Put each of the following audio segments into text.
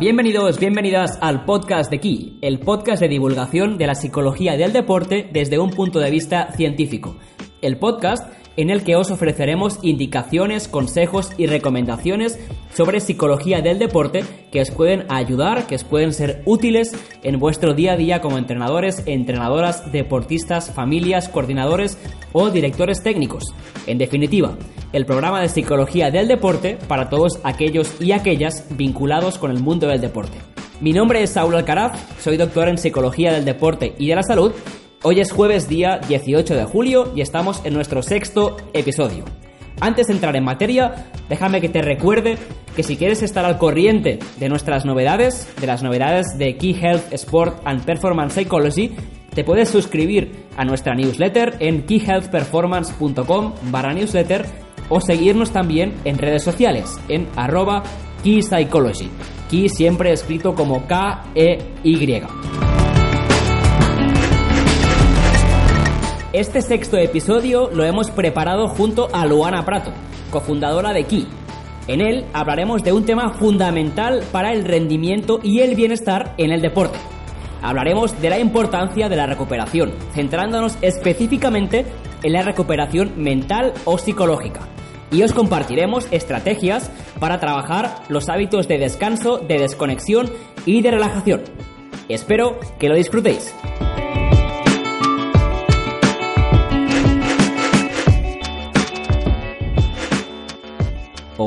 Bienvenidos, bienvenidas al podcast de Key, el podcast de divulgación de la psicología del deporte desde un punto de vista científico. El podcast en el que os ofreceremos indicaciones, consejos y recomendaciones sobre psicología del deporte que os pueden ayudar, que os pueden ser útiles en vuestro día a día como entrenadores, entrenadoras, deportistas, familias, coordinadores o directores técnicos. En definitiva, el programa de psicología del deporte para todos aquellos y aquellas vinculados con el mundo del deporte. Mi nombre es Saúl Alcaraz, soy doctor en psicología del deporte y de la salud Hoy es jueves día 18 de julio y estamos en nuestro sexto episodio. Antes de entrar en materia, déjame que te recuerde que si quieres estar al corriente de nuestras novedades, de las novedades de Key Health Sport and Performance Psychology, te puedes suscribir a nuestra newsletter en keyhealthperformance.com barra newsletter o seguirnos también en redes sociales en arroba Key Psychology. Key siempre escrito como K-E-Y. Este sexto episodio lo hemos preparado junto a Luana Prato, cofundadora de Key. En él hablaremos de un tema fundamental para el rendimiento y el bienestar en el deporte. Hablaremos de la importancia de la recuperación, centrándonos específicamente en la recuperación mental o psicológica. Y os compartiremos estrategias para trabajar los hábitos de descanso, de desconexión y de relajación. Espero que lo disfrutéis.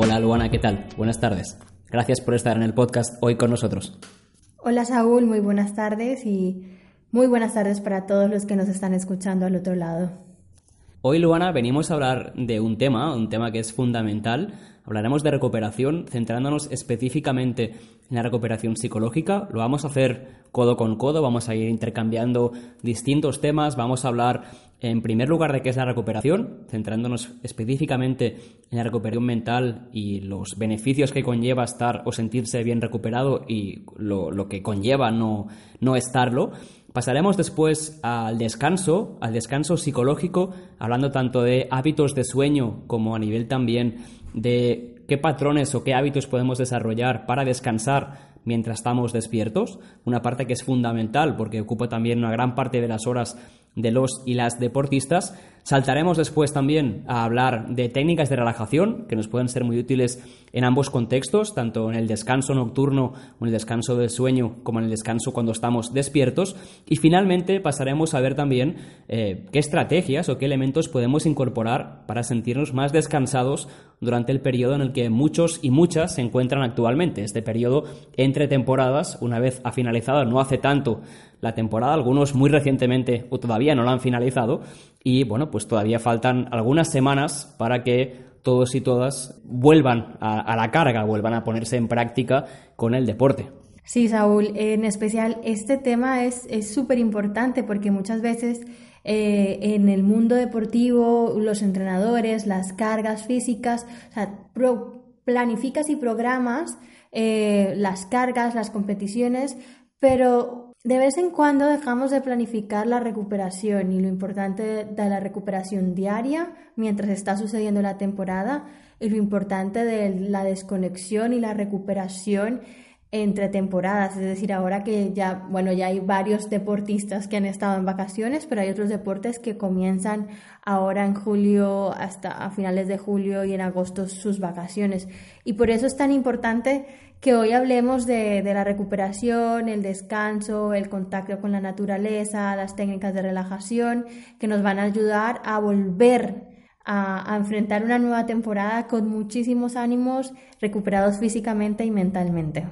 Hola Luana, ¿qué tal? Buenas tardes. Gracias por estar en el podcast hoy con nosotros. Hola Saúl, muy buenas tardes y muy buenas tardes para todos los que nos están escuchando al otro lado. Hoy, Luana, venimos a hablar de un tema, un tema que es fundamental. Hablaremos de recuperación, centrándonos específicamente en la recuperación psicológica. Lo vamos a hacer codo con codo, vamos a ir intercambiando distintos temas, vamos a hablar en primer lugar de qué es la recuperación, centrándonos específicamente en la recuperación mental y los beneficios que conlleva estar o sentirse bien recuperado y lo, que conlleva no, no estarlo. Pasaremos después al descanso, al descanso psicológico, hablando tanto de hábitos de sueño como a nivel también de qué patrones o qué hábitos podemos desarrollar para descansar mientras estamos despiertos, una parte que es fundamental porque ocupa también una gran parte de las horas de los y las deportistas. Saltaremos después también a hablar de técnicas de relajación que nos pueden ser muy útiles en ambos contextos, tanto en el descanso nocturno o en el descanso del sueño como en el descanso cuando estamos despiertos. Y finalmente pasaremos a ver también eh, qué estrategias o qué elementos podemos incorporar para sentirnos más descansados durante el periodo en el que muchos y muchas se encuentran actualmente, este periodo entre temporadas, una vez ha finalizado, no hace tanto la temporada, algunos muy recientemente o todavía no la han finalizado y bueno, pues todavía faltan algunas semanas para que todos y todas vuelvan a, la carga, vuelvan a ponerse en práctica con el deporte. Sí, Saúl, en especial este tema es súper importante porque muchas veces eh, en el mundo deportivo, los entrenadores, las cargas físicas, o sea, planificas y programas eh, las cargas, las competiciones, pero de vez en cuando dejamos de planificar la recuperación y lo importante de la recuperación diaria mientras está sucediendo la temporada y lo importante de la desconexión y la recuperación entre temporadas, es decir, ahora que ya, bueno, ya hay varios deportistas que han estado en vacaciones, pero hay otros deportes que comienzan ahora en julio hasta a finales de julio y en agosto sus vacaciones. Y por eso es tan importante que hoy hablemos de, la recuperación, el descanso, el contacto con la naturaleza, las técnicas de relajación, que nos van a ayudar a volver a, enfrentar una nueva temporada con muchísimos ánimos recuperados físicamente y mentalmente.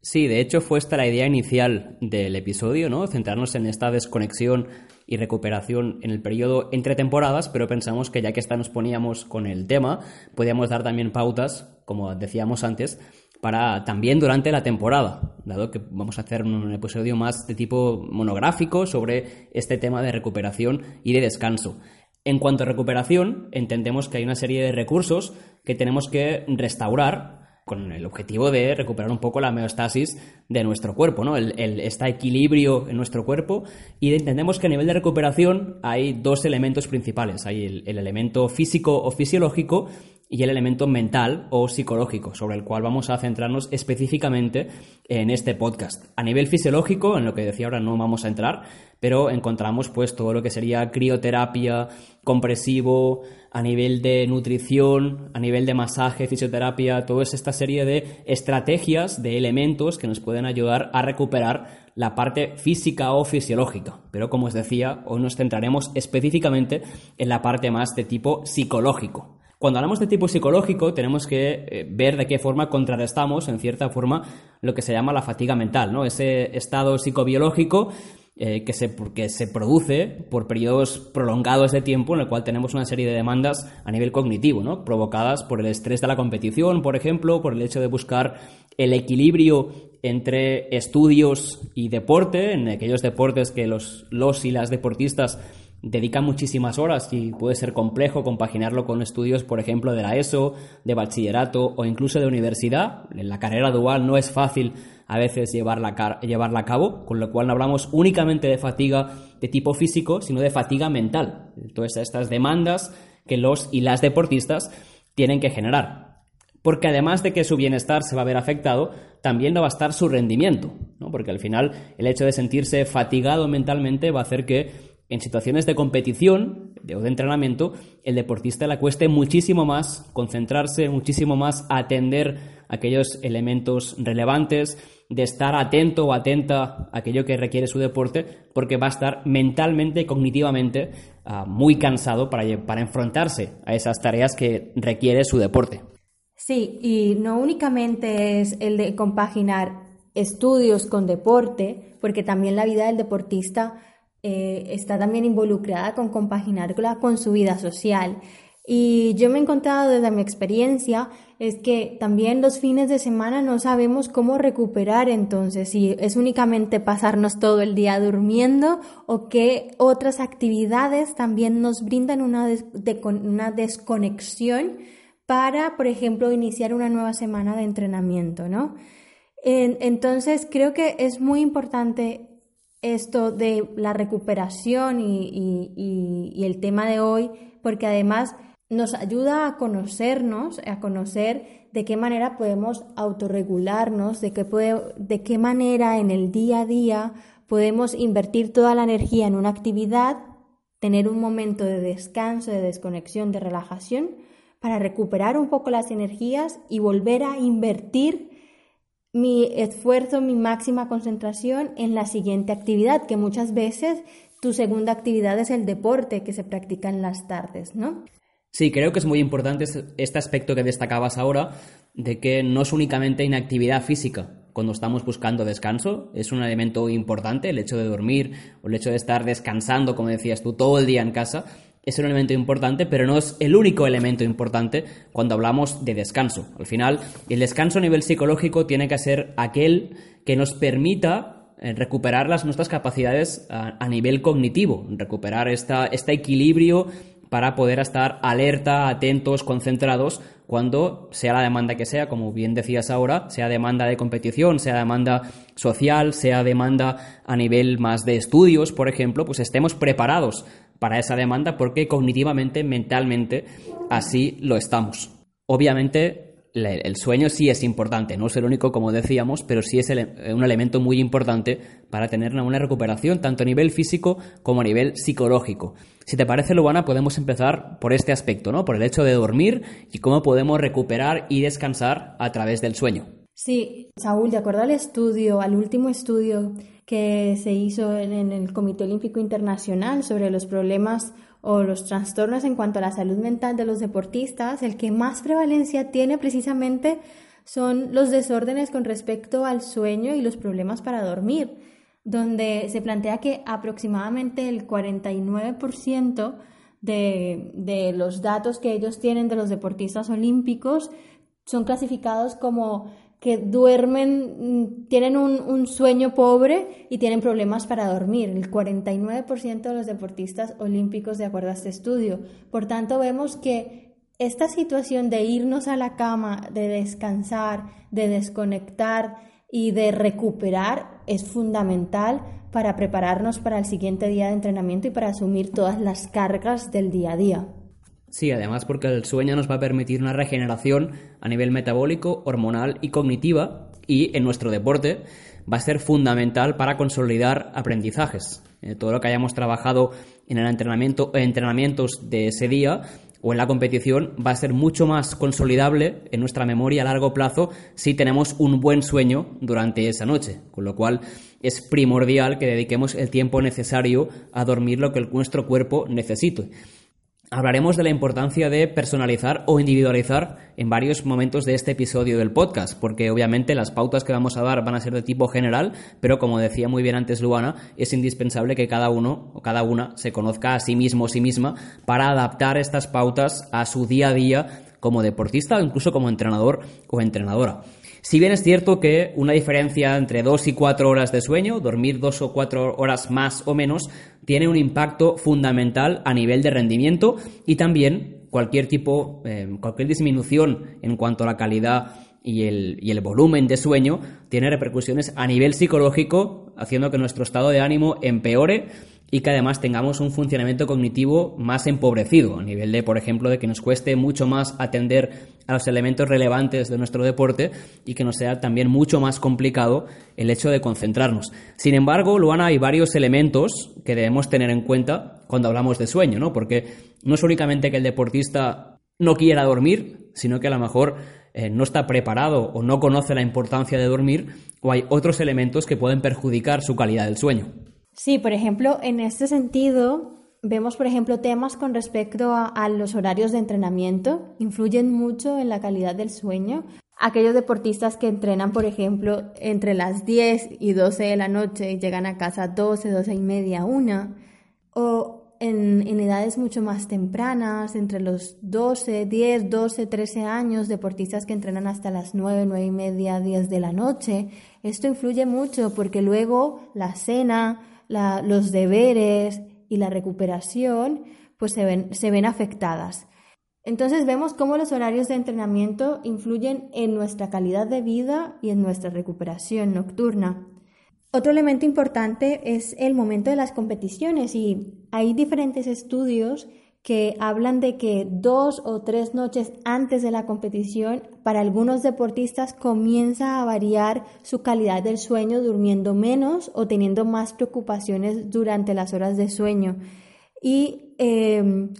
Sí, de hecho fue esta la idea inicial del episodio, ¿no? Centrarnos en esta desconexión y recuperación en el periodo entre temporadas, pero pensamos que ya que esta nos poníamos con el tema, podíamos dar también pautas, como decíamos antes, para también durante la temporada, dado que vamos a hacer un episodio más de tipo monográfico sobre este tema de recuperación y de descanso. En cuanto a recuperación, entendemos que hay una serie de recursos que tenemos que restaurar con el objetivo de recuperar un poco la homeostasis de nuestro cuerpo, ¿no? El, este equilibrio en nuestro cuerpo y entendemos que a nivel de recuperación hay dos elementos principales. Hay el elemento físico o fisiológico y el elemento mental o psicológico, sobre el cual vamos a centrarnos específicamente en este podcast. A nivel fisiológico, en lo que decía ahora no vamos a entrar, pero encontramos pues todo lo que sería crioterapia, compresivo, a nivel de nutrición, a nivel de masaje, fisioterapia, toda esta serie de estrategias, de elementos que nos pueden ayudar a recuperar la parte física o fisiológica. Pero como os decía, hoy nos centraremos específicamente en la parte más de tipo psicológico. Cuando hablamos de tipo psicológico, tenemos que eh, ver de qué forma contrarrestamos, en cierta forma, lo que se llama la fatiga mental, ¿no? Ese estado psicobiológico eh, que, se, se produce por periodos prolongados de tiempo en el cual tenemos una serie de demandas a nivel cognitivo, ¿no? provocadas por el estrés de la competición, por ejemplo, por el hecho de buscar el equilibrio entre estudios y deporte, en aquellos deportes que los, los y las deportistas dedica muchísimas horas y puede ser complejo compaginarlo con estudios, por ejemplo, de la ESO, de bachillerato o incluso de universidad. En la carrera dual no es fácil a veces llevarla, llevarla a cabo, con lo cual no hablamos únicamente de fatiga de tipo físico, sino de fatiga mental. Todas estas demandas que los y las deportistas tienen que generar. Porque además de que su bienestar se va a ver afectado, también no va a estar su rendimiento, ¿no? porque al final el hecho de sentirse fatigado mentalmente va a hacer que en situaciones de competición o de entrenamiento, el deportista le cueste muchísimo más concentrarse, muchísimo más atender aquellos elementos relevantes, de estar atento o atenta a aquello que requiere su deporte, porque va a estar mentalmente, cognitivamente, ah, muy cansado para, para enfrentarse a esas tareas que requiere su deporte. Sí, y no únicamente es el de compaginar estudios con deporte, porque también la vida del deportista eh, está también involucrada con compaginarla con su vida social. Y yo me he encontrado desde mi experiencia es que también los fines de semana no sabemos cómo recuperar entonces, si es únicamente pasarnos todo el día durmiendo o qué otras actividades también nos brindan una, una desconexión para, por ejemplo, iniciar una nueva semana de entrenamiento, ¿no? entonces creo que es muy importante esto de la recuperación y, el tema de hoy, porque además nos ayuda a conocernos, a conocer de qué manera podemos autorregularnos, de qué, de qué manera en el día a día podemos invertir toda la energía en una actividad, tener un momento de descanso, de desconexión, de relajación, para recuperar un poco las energías y volver a invertir mi esfuerzo, mi máxima concentración en la siguiente actividad, que muchas veces tu segunda actividad es el deporte que se practica en las tardes, ¿no? Sí, creo que es muy importante este aspecto que destacabas ahora, de que no es únicamente inactividad física. Cuando estamos buscando descanso, es un elemento importante el hecho de dormir o el hecho de estar descansando, como decías tú, todo el día en casa, es un elemento importante, pero no es el único elemento importante cuando hablamos de descanso. Al final, el descanso a nivel psicológico tiene que ser aquel que nos permita eh, recuperar las, nuestras capacidades a, nivel cognitivo, recuperar esta, este equilibrio para poder estar alerta, atentos, concentrados cuando sea la demanda que sea, como bien decías ahora, sea demanda de competición, sea demanda social, sea demanda a nivel más de estudios, por ejemplo, pues estemos preparados para esa demanda porque cognitivamente, mentalmente, así lo estamos. Obviamente, el sueño sí es importante, no es el único, como decíamos, pero sí es un elemento muy importante para tener una recuperación, tanto a nivel físico como a nivel psicológico. Si te parece, Luana, podemos empezar por este aspecto, ¿no? Por el hecho de dormir y cómo podemos recuperar y descansar a través del sueño. Sí, Saúl, de acuerdo al estudio, al último estudio que se hizo en, el Comité Olímpico Internacional sobre los problemas o los trastornos en cuanto a la salud mental de los deportistas, el que más prevalencia tiene precisamente son los desórdenes con respecto al sueño y los problemas para dormir, donde se plantea que aproximadamente el 49% de, de los datos que ellos tienen de los deportistas olímpicos son clasificados como que duermen, mm, tienen un, sueño pobre y tienen problemas para dormir. El 49% de los deportistas olímpicos, de acuerdo a este estudio. Por tanto, vemos que esta situación de irnos a la cama, de descansar, de desconectar y de recuperar es fundamental para prepararnos para el siguiente día de entrenamiento y para asumir todas las cargas del día a día. Sí, además porque el sueño nos va a permitir una regeneración a nivel metabólico, hormonal y cognitiva y en nuestro deporte va a ser fundamental para consolidar aprendizajes. Eh, todo lo que hayamos trabajado en el entrenamiento, entrenamientos de ese día o en la competición va a ser mucho más consolidable en nuestra memoria a largo plazo si tenemos un buen sueño durante esa noche. Con lo cual es primordial que dediquemos el tiempo necesario a dormir lo que nuestro cuerpo necesite hablaremos de la importancia de personalizar o individualizar en varios momentos de este episodio del podcast, porque obviamente las pautas que vamos a dar van a ser de tipo general, pero como decía muy bien antes Luana, es indispensable que cada uno o cada una se conozca a sí mismo o sí misma para adaptar estas pautas a su día a día como deportista o incluso como entrenador o entrenadora. Si bien es cierto que una diferencia entre dos y cuatro horas de sueño, dormir dos o cuatro horas más o menos, tiene un impacto fundamental a nivel de rendimiento y también cualquier tipo, eh, cualquier disminución en cuanto a la calidad y el, y el, volumen de sueño tiene repercusiones a nivel psicológico, haciendo que nuestro estado de ánimo empeore y que además tengamos un funcionamiento cognitivo más empobrecido, a nivel de, por ejemplo, de que nos cueste mucho más atender a los elementos relevantes de nuestro deporte y que nos sea también mucho más complicado el hecho de concentrarnos. Sin embargo, Luana, hay varios elementos que debemos tener en cuenta cuando hablamos de sueño, ¿no? Porque no es únicamente que el deportista no quiera dormir, sino que a lo mejor eh, no está preparado o no conoce la importancia de dormir, o hay otros elementos que pueden perjudicar su calidad del sueño. Sí, por ejemplo, en este sentido, vemos, por ejemplo, temas con respecto a, los horarios de entrenamiento, influyen mucho en la calidad del sueño. Aquellos deportistas que entrenan, por ejemplo, entre las 10 y 12 de la noche y llegan a casa 12, 12 y media, una, o en, en, edades mucho más tempranas, entre los 12, 10, 12, 13 años, deportistas que entrenan hasta las 9, 9 y media, 10 de la noche. Esto influye mucho porque luego la cena, los deberes y la recuperación pues se ven, se ven afectadas. Entonces vemos cómo los horarios de entrenamiento influyen en nuestra calidad de vida y en nuestra recuperación nocturna. Otro elemento importante es el momento de las competiciones y hay diferentes estudios que hablan de que dos o tres noches antes de la competición, para algunos deportistas comienza a variar su calidad del sueño durmiendo menos o teniendo más preocupaciones durante las horas de sueño. Y em,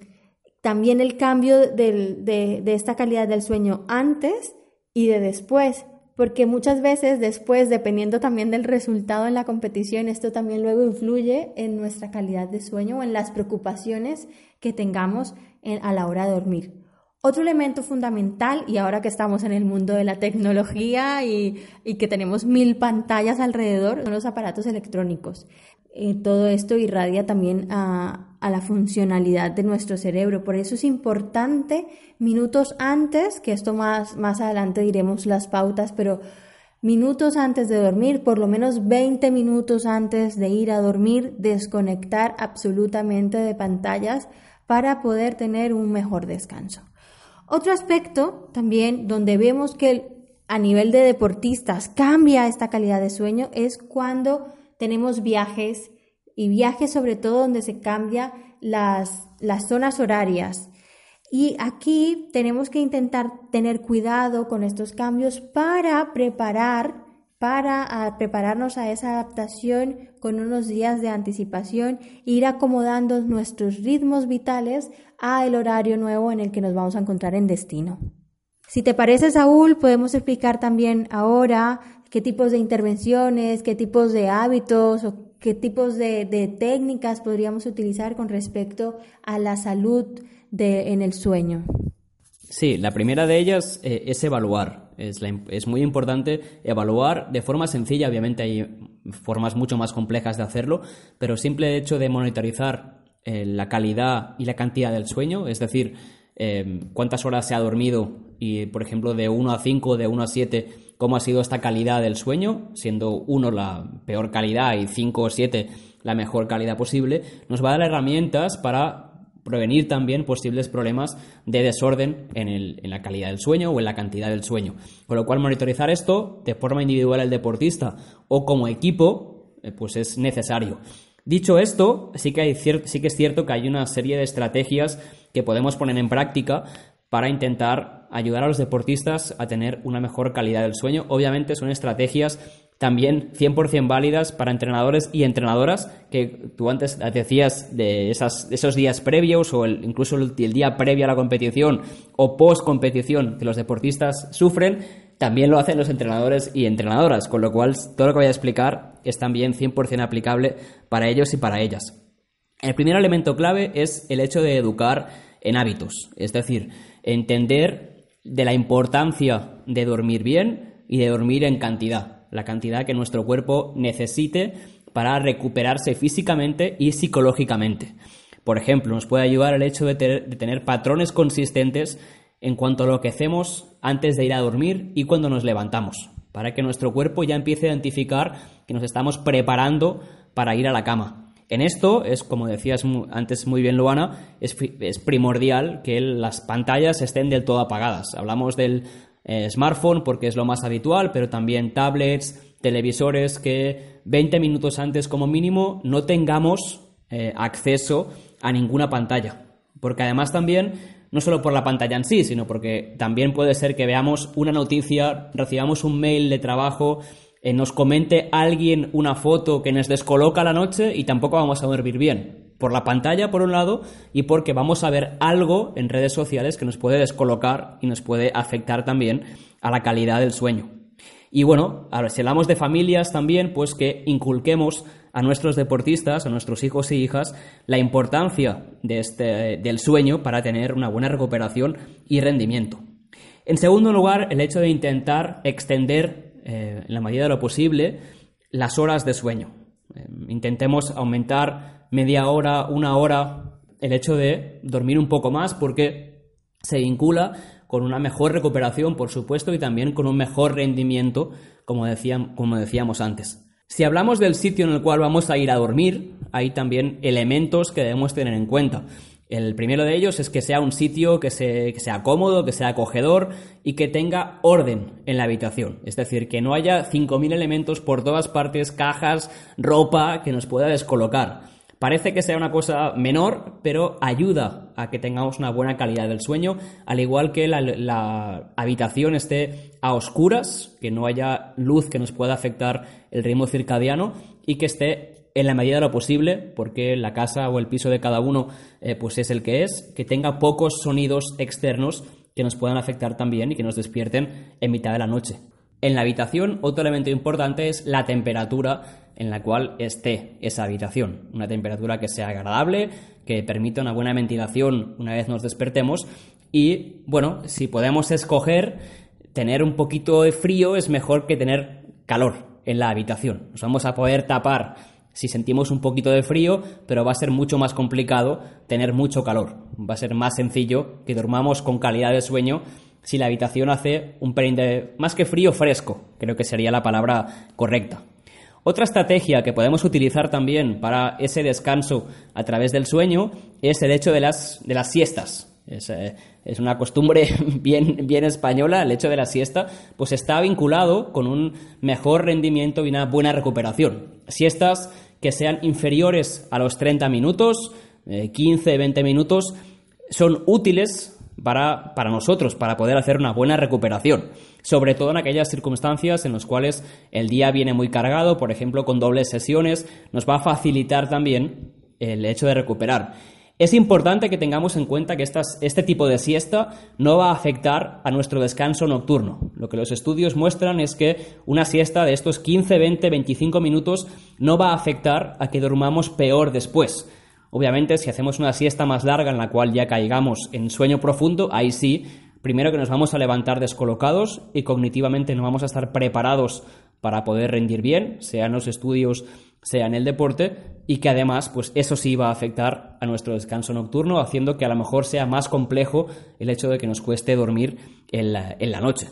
también el cambio de esta calidad del sueño antes y de después porque muchas veces después, dependiendo también del resultado en la competición, esto también luego influye en nuestra calidad de sueño o en las preocupaciones que tengamos a la hora de dormir. Otro elemento fundamental, y ahora que estamos en el mundo de la tecnología y, que tenemos mil pantallas alrededor, son los aparatos electrónicos. Eh, todo esto irradia también a, a, la funcionalidad de nuestro cerebro. Por eso es importante minutos antes, que esto más, más adelante diremos las pautas, pero minutos antes de dormir, por lo menos 20 minutos antes de ir a dormir, desconectar absolutamente de pantallas para poder tener un mejor descanso. Otro aspecto también donde vemos que a nivel de deportistas cambia esta calidad de sueño es cuando tenemos viajes y viajes sobre todo donde se cambia las, las zonas horarias. Y aquí tenemos que intentar tener cuidado con estos cambios para preparar, para prepararnos a esa adaptación con unos días de anticipación, ir acomodando nuestros ritmos vitales a el horario nuevo en el que nos vamos a encontrar en destino. Si te parece, Saúl, podemos explicar también ahora qué tipos de intervenciones, qué tipos de hábitos o qué tipos de, técnicas podríamos utilizar con respecto a la salud en el sueño. Sí, la primera de ellas eh, es evaluar. Es, es, muy importante evaluar de forma sencilla, obviamente hay formas mucho más complejas de hacerlo, pero simple hecho de monitorizar eh, la calidad y la cantidad del sueño, es decir, eh, cuántas horas se ha dormido y, por ejemplo, de 1 a 5, de 1 a 7, cómo ha sido esta calidad del sueño, siendo 1 la peor calidad y 5 o 7 la mejor calidad posible, nos va a dar herramientas para prevenir también posibles problemas de desorden en, la calidad del sueño o en la cantidad del sueño. Con lo cual, monitorizar esto de forma individual el deportista o como equipo, eh, pues es necesario. Dicho esto, sí que, hay sí que es cierto que hay una serie de estrategias que podemos poner en práctica para intentar ayudar a los deportistas a tener una mejor calidad del sueño. Obviamente son estrategias también 100% válidas para entrenadores y entrenadoras, que tú antes decías de, esas, esos días previos o incluso el, el, día previo a la competición o post competición que los deportistas sufren, también lo hacen los entrenadores y entrenadoras, con lo cual todo lo que voy a explicar es también 100% aplicable para ellos y para ellas. El primer elemento clave es el hecho de educar en hábitos, es decir, entender de la importancia de dormir bien y de dormir en cantidad la cantidad que nuestro cuerpo necesite para recuperarse físicamente y psicológicamente. Por ejemplo, nos puede ayudar el hecho de, tener patrones consistentes en cuanto a lo que hacemos antes de ir a dormir y cuando nos levantamos, para que nuestro cuerpo ya empiece a identificar que nos estamos preparando para ir a la cama. En esto es, como decías antes muy bien, Luana, es, es primordial que las pantallas estén del todo apagadas. Hablamos del eh, smartphone porque es lo más habitual, pero también tablets, televisores que 20 minutos antes como mínimo no tengamos eh, acceso a ninguna pantalla. Porque además también, no solo por la pantalla en sí, sino porque también puede ser que veamos una noticia, recibamos un mail de trabajo, eh, nos comente alguien una foto que nos descoloca la noche y tampoco vamos a dormir bien por la pantalla, por un lado, y porque vamos a ver algo en redes sociales que nos puede descolocar y nos puede afectar también a la calidad del sueño. Y bueno, ahora si hablamos de familias también, pues que inculquemos a nuestros deportistas, a nuestros hijos y hijas, la importancia de este, del sueño para tener una buena recuperación y rendimiento. En segundo lugar, el hecho de intentar extender, eh, en la medida de lo posible, las horas de sueño. Eh, intentemos aumentar media hora, una hora, el hecho de dormir un poco más porque se vincula con una mejor recuperación, por supuesto, y también con un mejor rendimiento, como, como decíamos antes. Si hablamos del sitio en el cual vamos a ir a dormir, hay también elementos que debemos tener en cuenta. El primero de ellos es que sea un sitio que, sea cómodo, que sea acogedor y que tenga orden en la habitación. Es decir, que no haya 5.000 elementos por todas partes, cajas, ropa que nos pueda descolocar. Parece que sea una cosa menor, pero ayuda a que tengamos una buena calidad del sueño, al igual que la, habitación esté a oscuras, que no haya luz que nos pueda afectar el ritmo circadiano y que esté en la medida de lo posible, porque la casa o el piso de cada uno eh, pues es el que es, que tenga pocos sonidos externos que nos puedan afectar también y que nos despierten en mitad de la noche. En la habitación, otro elemento importante es la temperatura en la cual esté esa habitación. Una temperatura que sea agradable, que permita una buena ventilación una vez nos despertemos y, bueno, si podemos escoger, tener un poquito de frío es mejor que tener calor en la habitación. Nos vamos a poder tapar si sentimos un poquito de frío, pero va a ser mucho más complicado tener mucho calor. Va a ser más sencillo que dormamos con calidad de sueño si la habitación hace un pelín más que frío, fresco, creo que sería la palabra correcta. Otra estrategia que podemos utilizar también para ese descanso a través del sueño es el hecho de las, de las siestas. Es, eh, una costumbre bien, bien española, el hecho de la siesta, pues está vinculado con un mejor rendimiento y una buena recuperación. Siestas que sean inferiores a los 30 minutos, 15, eh, 20 minutos, son útiles para, para nosotros, para poder hacer una buena recuperación. Sobre todo en aquellas circunstancias en las cuales el día viene muy cargado, por ejemplo, con dobles sesiones, nos va a facilitar también el hecho de recuperar. Es importante que tengamos en cuenta que este tipo de siesta no va a afectar a nuestro descanso nocturno. Lo que los estudios muestran es que una siesta de estos 15, 20, 25 minutos no va a afectar a que durmamos peor después. Obviamente, si hacemos una siesta más larga en la cual ya caigamos en sueño profundo, ahí sí, primero que nos vamos a levantar descolocados y cognitivamente no vamos a estar preparados para poder rendir bien, sea en los estudios, sea en el deporte, y que además, pues eso sí va a afectar a nuestro descanso nocturno, haciendo que a lo mejor sea más complejo el hecho de que nos cueste dormir en la, en la noche.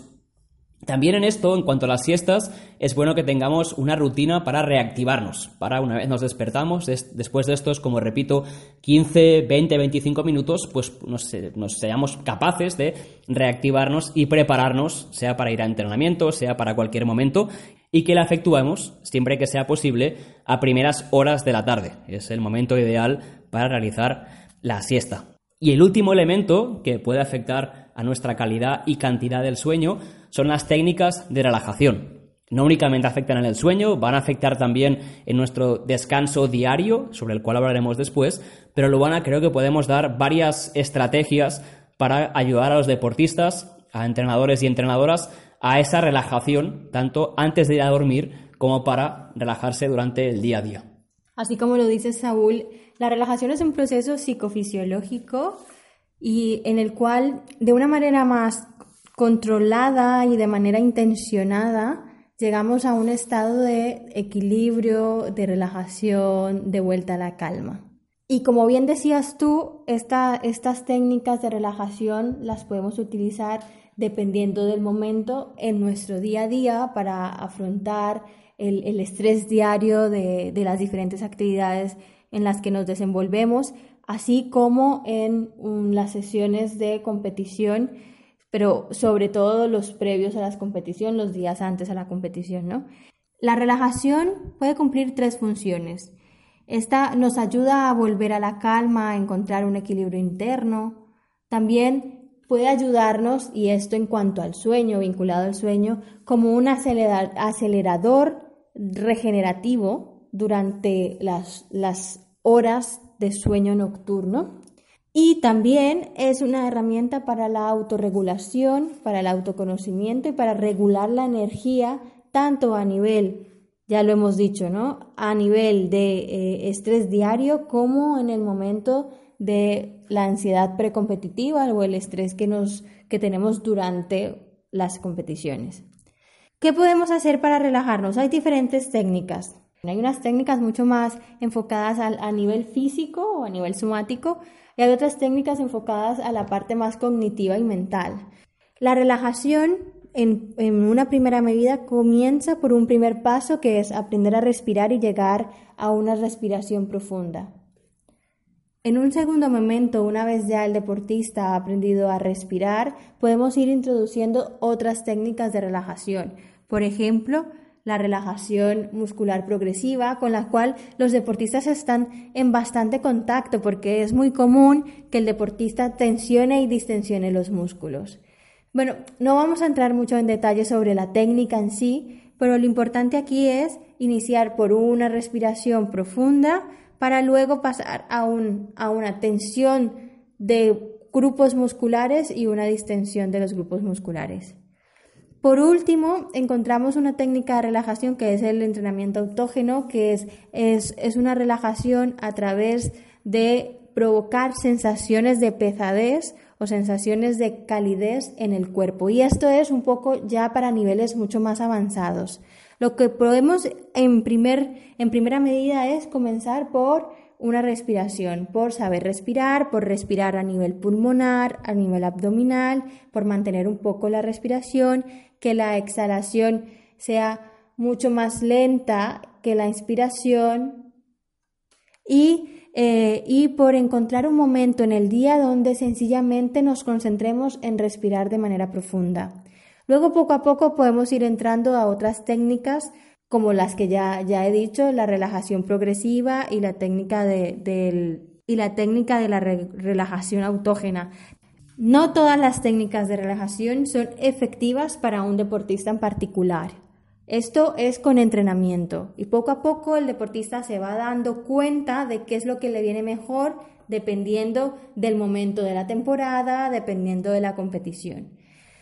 También en esto, en cuanto a las siestas, es bueno que tengamos una rutina para reactivarnos, para una vez nos despertamos, después de estos, como repito, 15, 20, 25 minutos, pues nos, nos, seamos capaces de reactivarnos y prepararnos, sea para ir a entrenamiento, sea para cualquier momento, y que la efectuemos, siempre que sea posible, a primeras horas de la tarde. Es el momento ideal para realizar la siesta. Y el último elemento que puede afectar a nuestra calidad y cantidad del sueño son las técnicas de relajación. No únicamente afectan en el sueño, van a afectar también en nuestro descanso diario, sobre el cual hablaremos después, pero Luana creo que podemos dar varias estrategias para ayudar a los deportistas, a entrenadores y entrenadoras a esa relajación, tanto antes de ir a dormir como para relajarse durante el día a día. Así como lo dice Saúl, la relajación es un proceso psicofisiológico y en el cual de una manera más controlada y de manera intencionada llegamos a un estado de equilibrio, de relajación, de vuelta a la calma. Y como bien decías tú, estas técnicas de relajación las podemos utilizar dependiendo del momento en nuestro día a día para afrontar el, estrés diario de, de, las diferentes actividades en las que nos desenvolvemos, así como en las sesiones de competición, pero sobre todo los previos a la competición, los días antes a la competición, ¿no? La relajación puede cumplir tres funciones. Esta nos ayuda a volver a la calma, a encontrar un equilibrio interno. También puede ayudarnos, y esto en cuanto al sueño, vinculado al sueño, como un acelerador regenerativo durante las, las horas de sueño nocturno. Y también es una herramienta para la autorregulación, para el autoconocimiento y para regular la energía, tanto a nivel, ya lo hemos dicho, ¿no? A nivel de eh, estrés diario como en el momento de la ansiedad precompetitiva o el estrés que, nos, que tenemos durante las competiciones. ¿Qué podemos hacer para relajarnos? Hay diferentes técnicas. Hay unas técnicas mucho más enfocadas a, nivel físico o a nivel somático y hay otras técnicas enfocadas a la parte más cognitiva y mental. La relajación en, en, una primera medida comienza por un primer paso que es aprender a respirar y llegar a una respiración profunda. En un segundo momento, una vez ya el deportista ha aprendido a respirar, podemos ir introduciendo otras técnicas de relajación. Por ejemplo, la relajación muscular progresiva, con la cual los deportistas están en bastante contacto porque es muy común que el deportista tensione y distensione los músculos. Bueno, no vamos a entrar mucho en detalle sobre la técnica en sí, pero lo importante aquí es iniciar por una respiración profunda, para luego pasar a, a una tensión de grupos musculares y una distensión de los grupos musculares. Por último, encontramos una técnica de relajación que es el entrenamiento autógeno, que es, es, es una relajación a través de provocar sensaciones de pesadez o sensaciones de calidez en el cuerpo. Y esto es un poco ya para niveles mucho más avanzados. Lo que podemos en, primer, en primera medida es comenzar por una respiración, por saber respirar, por respirar a nivel pulmonar, a nivel abdominal, por mantener un poco la respiración, que la exhalación sea mucho más lenta que la inspiración y, eh, y por encontrar un momento en el día donde sencillamente nos concentremos en respirar de manera profunda. Luego poco a poco podemos ir entrando a otras técnicas como las que ya, ya he dicho, la relajación progresiva y la técnica de, y la, técnica de la relajación autógena. No todas las técnicas de relajación son efectivas para un deportista en particular. Esto es con entrenamiento y poco a poco el deportista se va dando cuenta de qué es lo que le viene mejor dependiendo del momento de la temporada, dependiendo de la competición.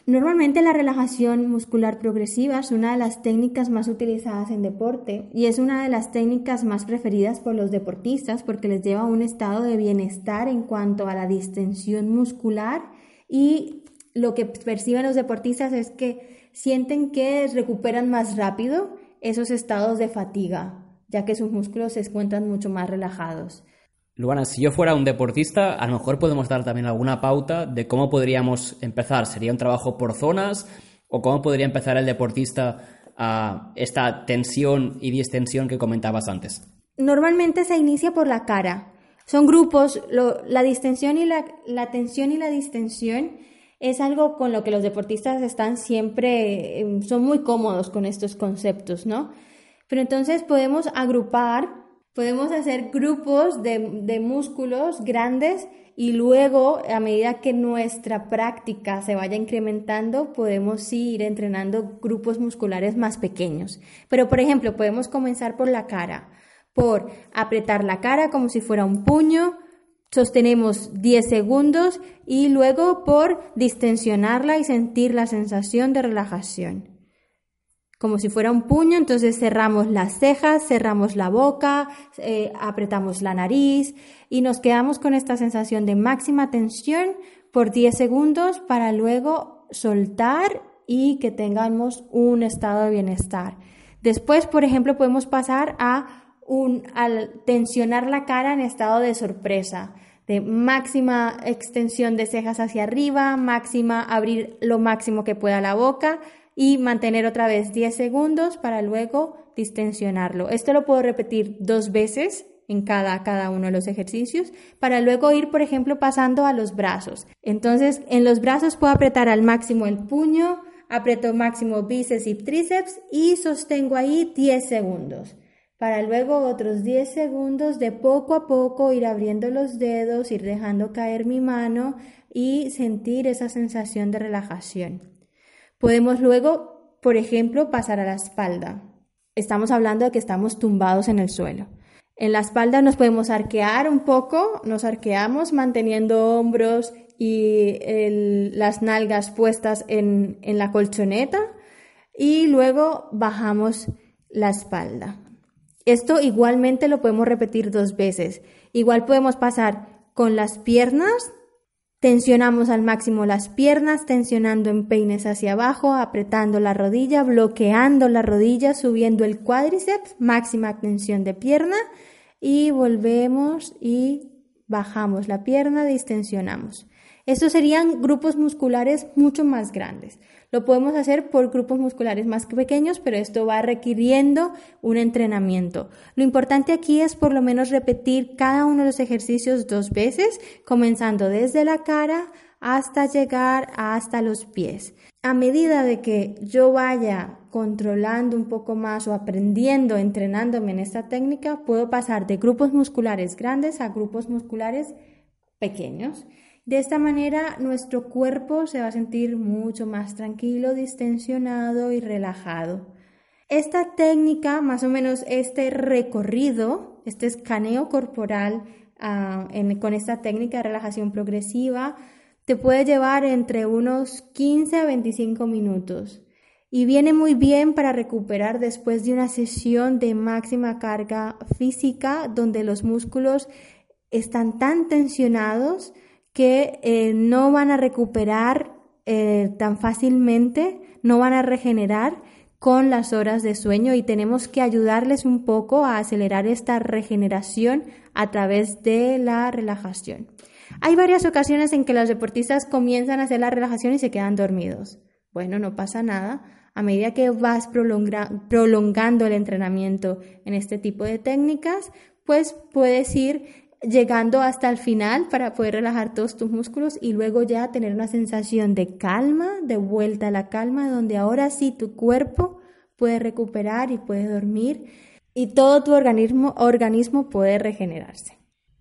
Normalmente la relajación muscular progresiva es una de las técnicas más utilizadas en deporte y es una de las técnicas más preferidas por los deportistas porque les lleva a un estado de bienestar en cuanto a la distensión muscular y lo que perciben los deportistas es que sienten que recuperan más rápido esos estados de fatiga, ya que sus músculos se encuentran mucho más relajados. Luana, si yo fuera un deportista, a lo mejor podemos dar también alguna pauta de cómo podríamos empezar. ¿Sería un trabajo por zonas? ¿O cómo podría empezar el deportista a esta tensión y distensión que comentabas antes? Normalmente se inicia por la cara. Son grupos, la distensión y la, tensión y la distensión es algo con lo que los deportistas están siempre, em, son muy cómodos con estos conceptos, ¿no? Pero entonces podemos agrupar, podemos hacer grupos de, de músculos grandes y luego, a medida que nuestra práctica se vaya incrementando, podemos ir entrenando grupos musculares más pequeños. Pero, por ejemplo, podemos comenzar por la cara, por apretar la cara como si fuera un puño, sostenemos 10 segundos y luego por distensionarla y sentir la sensación de relajación como si fuera un puño, entonces cerramos las cejas, cerramos la boca, eh, apretamos la nariz y nos quedamos con esta sensación de máxima tensión por 10 segundos para luego soltar y que tengamos un estado de bienestar. Después, por ejemplo, podemos pasar a un, al tensionar la cara en estado de sorpresa, de máxima extensión de cejas hacia arriba, máxima abrir lo máximo que pueda la boca, y mantener otra vez 10 segundos para luego distensionarlo. Esto lo puedo repetir dos veces en cada, cada uno de los ejercicios para luego ir, por ejemplo, pasando a los brazos. Entonces, en los brazos puedo apretar al máximo el puño, aprieto máximo bíceps y tríceps y sostengo ahí 10 segundos. Para luego otros 10 segundos de poco a poco ir abriendo los dedos, ir dejando caer mi mano y sentir esa sensación de relajación. Podemos luego, por ejemplo, pasar a la espalda. Estamos hablando de que estamos tumbados en el suelo. En la espalda nos podemos arquear un poco, nos arqueamos manteniendo hombros y las nalgas puestas en, la colchoneta y luego bajamos la espalda. Esto igualmente lo podemos repetir dos veces. Igual podemos pasar con las piernas Tensionamos al máximo las piernas, tensionando en peines hacia abajo, apretando la rodilla, bloqueando la rodilla, subiendo el cuádriceps, máxima tensión de pierna y volvemos y bajamos la pierna, distensionamos. Estos serían grupos musculares mucho más grandes. Lo podemos hacer por grupos musculares más pequeños, pero esto va requiriendo un entrenamiento. Lo importante aquí es por lo menos repetir cada uno de los ejercicios dos veces, comenzando desde la cara hasta llegar hasta los pies. A medida de que yo vaya controlando un poco más o aprendiendo, entrenándome en esta técnica, puedo pasar de grupos musculares grandes a grupos musculares pequeños. De esta manera nuestro cuerpo se va a sentir mucho más tranquilo, distensionado y relajado. Esta técnica, más o menos este recorrido, este escaneo corporal ah, con esta técnica de relajación progresiva, te puede llevar entre unos 15 a 25 minutos y viene muy bien para recuperar después de una sesión de máxima carga física donde los músculos están tan tensionados que eh, no van a recuperar eh, tan fácilmente, no van a regenerar con las horas de sueño y tenemos que ayudarles un poco a acelerar esta regeneración a través de la relajación. Hay varias ocasiones en que los deportistas comienzan a hacer la relajación y se quedan dormidos. Bueno, no pasa nada. A medida que vas prolongando el entrenamiento en este tipo de técnicas, pues puedes ir llegando hasta el final para poder relajar todos tus músculos y luego ya tener una sensación de calma, de vuelta a la calma, donde ahora sí tu cuerpo puede recuperar y puede dormir y todo tu organismo, organismo puede regenerarse.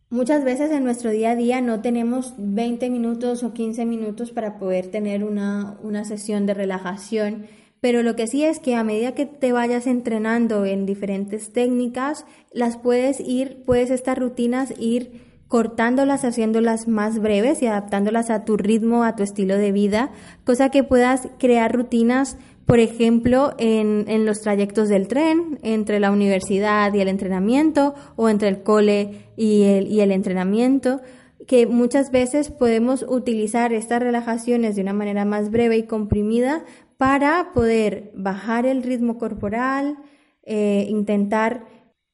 Muchas veces en nuestro día a día no tenemos 20 minutos o 15 minutos para poder tener una, una sesión de relajación pero lo que sí es que a medida que te vayas entrenando en diferentes técnicas, las puedes ir, puedes estas rutinas ir cortándolas, haciéndolas más breves y adaptándolas a tu ritmo, a tu estilo de vida, cosa que puedas crear rutinas, por ejemplo, en, en los trayectos del tren, entre la universidad y el entrenamiento, o entre el cole y el, y el entrenamiento que muchas veces podemos utilizar estas relajaciones de una manera más breve y comprimida para poder bajar el ritmo corporal, eh, intentar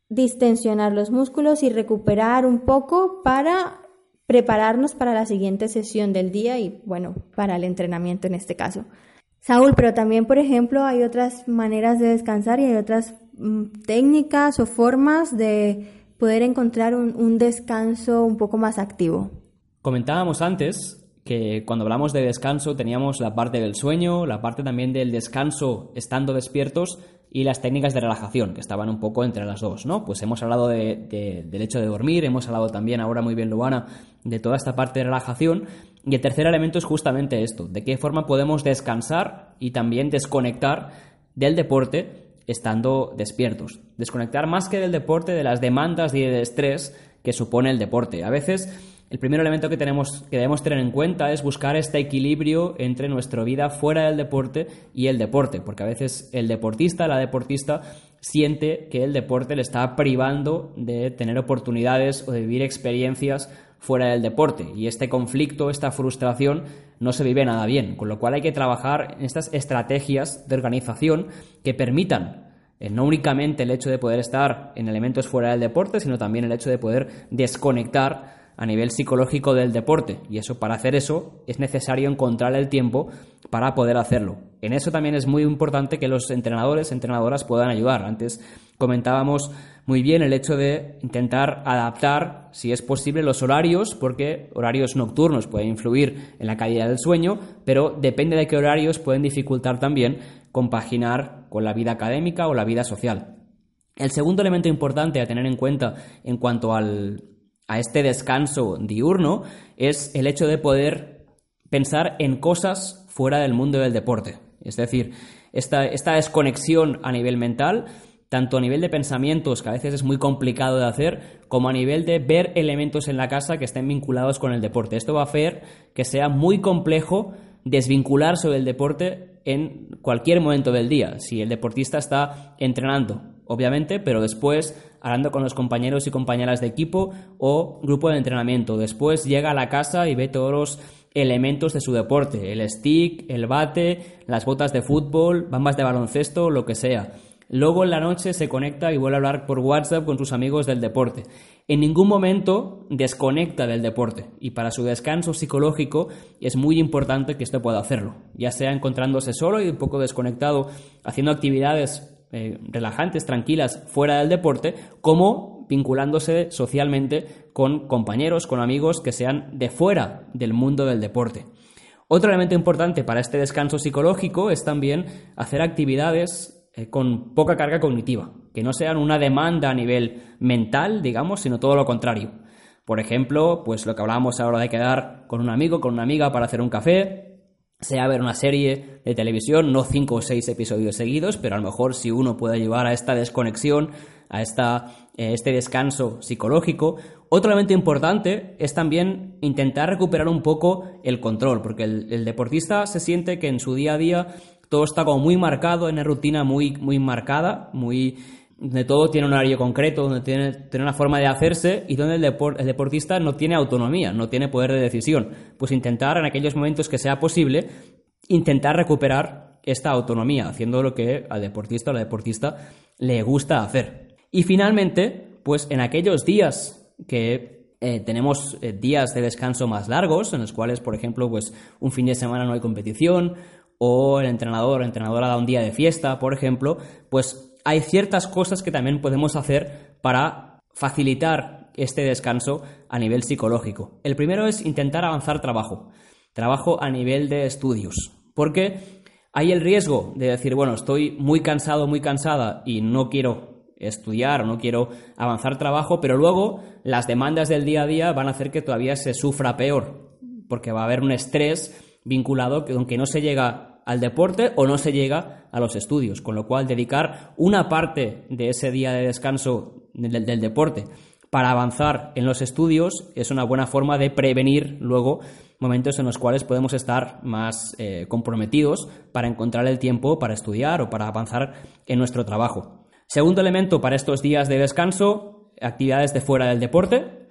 distensionar los músculos y recuperar un poco para prepararnos para la siguiente sesión del día y, bueno, para el entrenamiento en este caso. Saúl, pero también, por ejemplo, hay otras maneras de descansar y hay otras mm, técnicas o formas de poder encontrar un descanso un poco más activo. Comentábamos antes que cuando hablamos de descanso teníamos la parte del sueño, la parte también del descanso estando despiertos y las técnicas de relajación, que estaban un poco entre las dos, ¿no? Pues hemos hablado de, del hecho de dormir, hemos hablado también, ahora muy bien, Luana, de toda esta parte de relajación. Y el tercer elemento es justamente esto, de qué forma podemos descansar y también desconectar del deporte estando despiertos. Desconectar más que del deporte de las demandas y de estrés que supone el deporte. A veces el primer elemento que, tenemos, que debemos tener en cuenta es buscar este equilibrio entre nuestra vida fuera del deporte y el deporte, porque a veces el deportista, la deportista, siente que el deporte le está privando de tener oportunidades o de vivir experiencias fuera del deporte. Y este conflicto, esta frustración, no se vive nada bien, con lo cual hay que trabajar en estas estrategias de organización que permitan eh, no únicamente el hecho de poder estar en elementos fuera del deporte, sino también el hecho de poder desconectar a nivel psicológico del deporte. Y eso, para hacer eso, es necesario encontrar el tiempo para poder hacerlo. En eso también es muy importante que los entrenadores, entrenadoras puedan ayudar. Antes comentábamos muy bien el hecho de intentar adaptar, si es posible, los horarios, porque horarios nocturnos pueden influir en la calidad del sueño, pero depende de qué horarios pueden dificultar también compaginar con la vida académica o la vida social. El segundo elemento importante a tener en cuenta en cuanto al, a este descanso diurno es el hecho de poder pensar en cosas fuera del mundo del deporte. Es decir, esta, esta desconexión a nivel mental, tanto a nivel de pensamientos, que a veces es muy complicado de hacer, como a nivel de ver elementos en la casa que estén vinculados con el deporte. Esto va a hacer que sea muy complejo desvincularse del deporte en cualquier momento del día. Si el deportista está entrenando, obviamente, pero después hablando con los compañeros y compañeras de equipo o grupo de entrenamiento. Después llega a la casa y ve todos los elementos de su deporte, el stick, el bate, las botas de fútbol, bambas de baloncesto, lo que sea. Luego en la noche se conecta y vuelve a hablar por WhatsApp con sus amigos del deporte. En ningún momento desconecta del deporte y para su descanso psicológico es muy importante que esto pueda hacerlo, ya sea encontrándose solo y un poco desconectado, haciendo actividades eh, relajantes, tranquilas, fuera del deporte, como vinculándose socialmente con compañeros, con amigos que sean de fuera del mundo del deporte. Otro elemento importante para este descanso psicológico es también hacer actividades eh, con poca carga cognitiva, que no sean una demanda a nivel mental, digamos, sino todo lo contrario. Por ejemplo, pues lo que hablábamos ahora de quedar con un amigo, con una amiga para hacer un café, sea ver una serie de televisión, no cinco o seis episodios seguidos, pero a lo mejor si uno puede llevar a esta desconexión, a esta, eh, este descanso psicológico. Otro elemento importante es también intentar recuperar un poco el control, porque el, deportista se siente que en su día a día todo está como muy marcado, en una rutina muy, muy marcada, muy donde todo tiene un horario concreto, donde tiene, tiene una forma de hacerse y donde el, el, deportista no tiene autonomía, no tiene poder de decisión. Pues intentar en aquellos momentos que sea posible, intentar recuperar esta autonomía, haciendo lo que al deportista o la deportista le gusta hacer. Y finalmente, pues en aquellos días que eh, tenemos eh, días de descanso más largos, en los cuales, por ejemplo, pues un fin de semana no hay competición, o el entrenador o entrenadora da un día de fiesta, por ejemplo, pues hay ciertas cosas que también podemos hacer para facilitar este descanso a nivel psicológico. El primero es intentar avanzar trabajo, trabajo a nivel de estudios, porque hay el riesgo de decir, bueno, estoy muy cansado, muy cansada y no quiero estudiar o no quiero avanzar trabajo, pero luego las demandas del día a día van a hacer que todavía se sufra peor, porque va a haber un estrés vinculado que aunque no se llega al deporte o no se llega a los estudios, con lo cual dedicar una parte de ese día de descanso del, deporte para avanzar en los estudios es una buena forma de prevenir luego momentos en los cuales podemos estar más eh, comprometidos para encontrar el tiempo para estudiar o para avanzar en nuestro trabajo. Segundo elemento para estos días de descanso, actividades de fuera del deporte.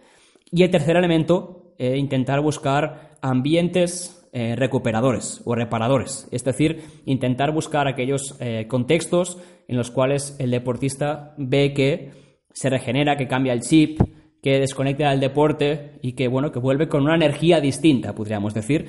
Y el tercer elemento, eh, intentar buscar ambientes eh, recuperadores o reparadores, es decir, intentar buscar aquellos eh, contextos en los cuales el deportista ve que se regenera, que cambia el chip, que desconecta del deporte y que bueno, que vuelve con una energía distinta, podríamos decir.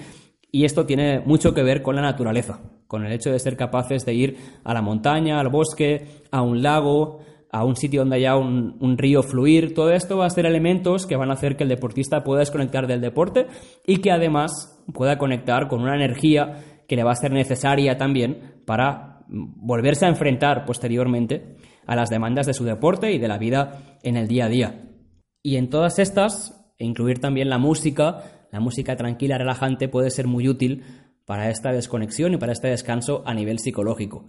Y esto tiene mucho que ver con la naturaleza, con el hecho de ser capaces de ir a la montaña, al bosque, a un lago, a un sitio donde haya un, río fluir. Todo esto va a ser elementos que van a hacer que el deportista pueda desconectar del deporte y que además pueda conectar con una energía que le va a ser necesaria también para volverse a enfrentar posteriormente a las demandas de su deporte y de la vida en el día a día. Y en todas estas, incluir también la música, la música tranquila, relajante, puede ser muy útil para esta desconexión y para este descanso a nivel psicológico.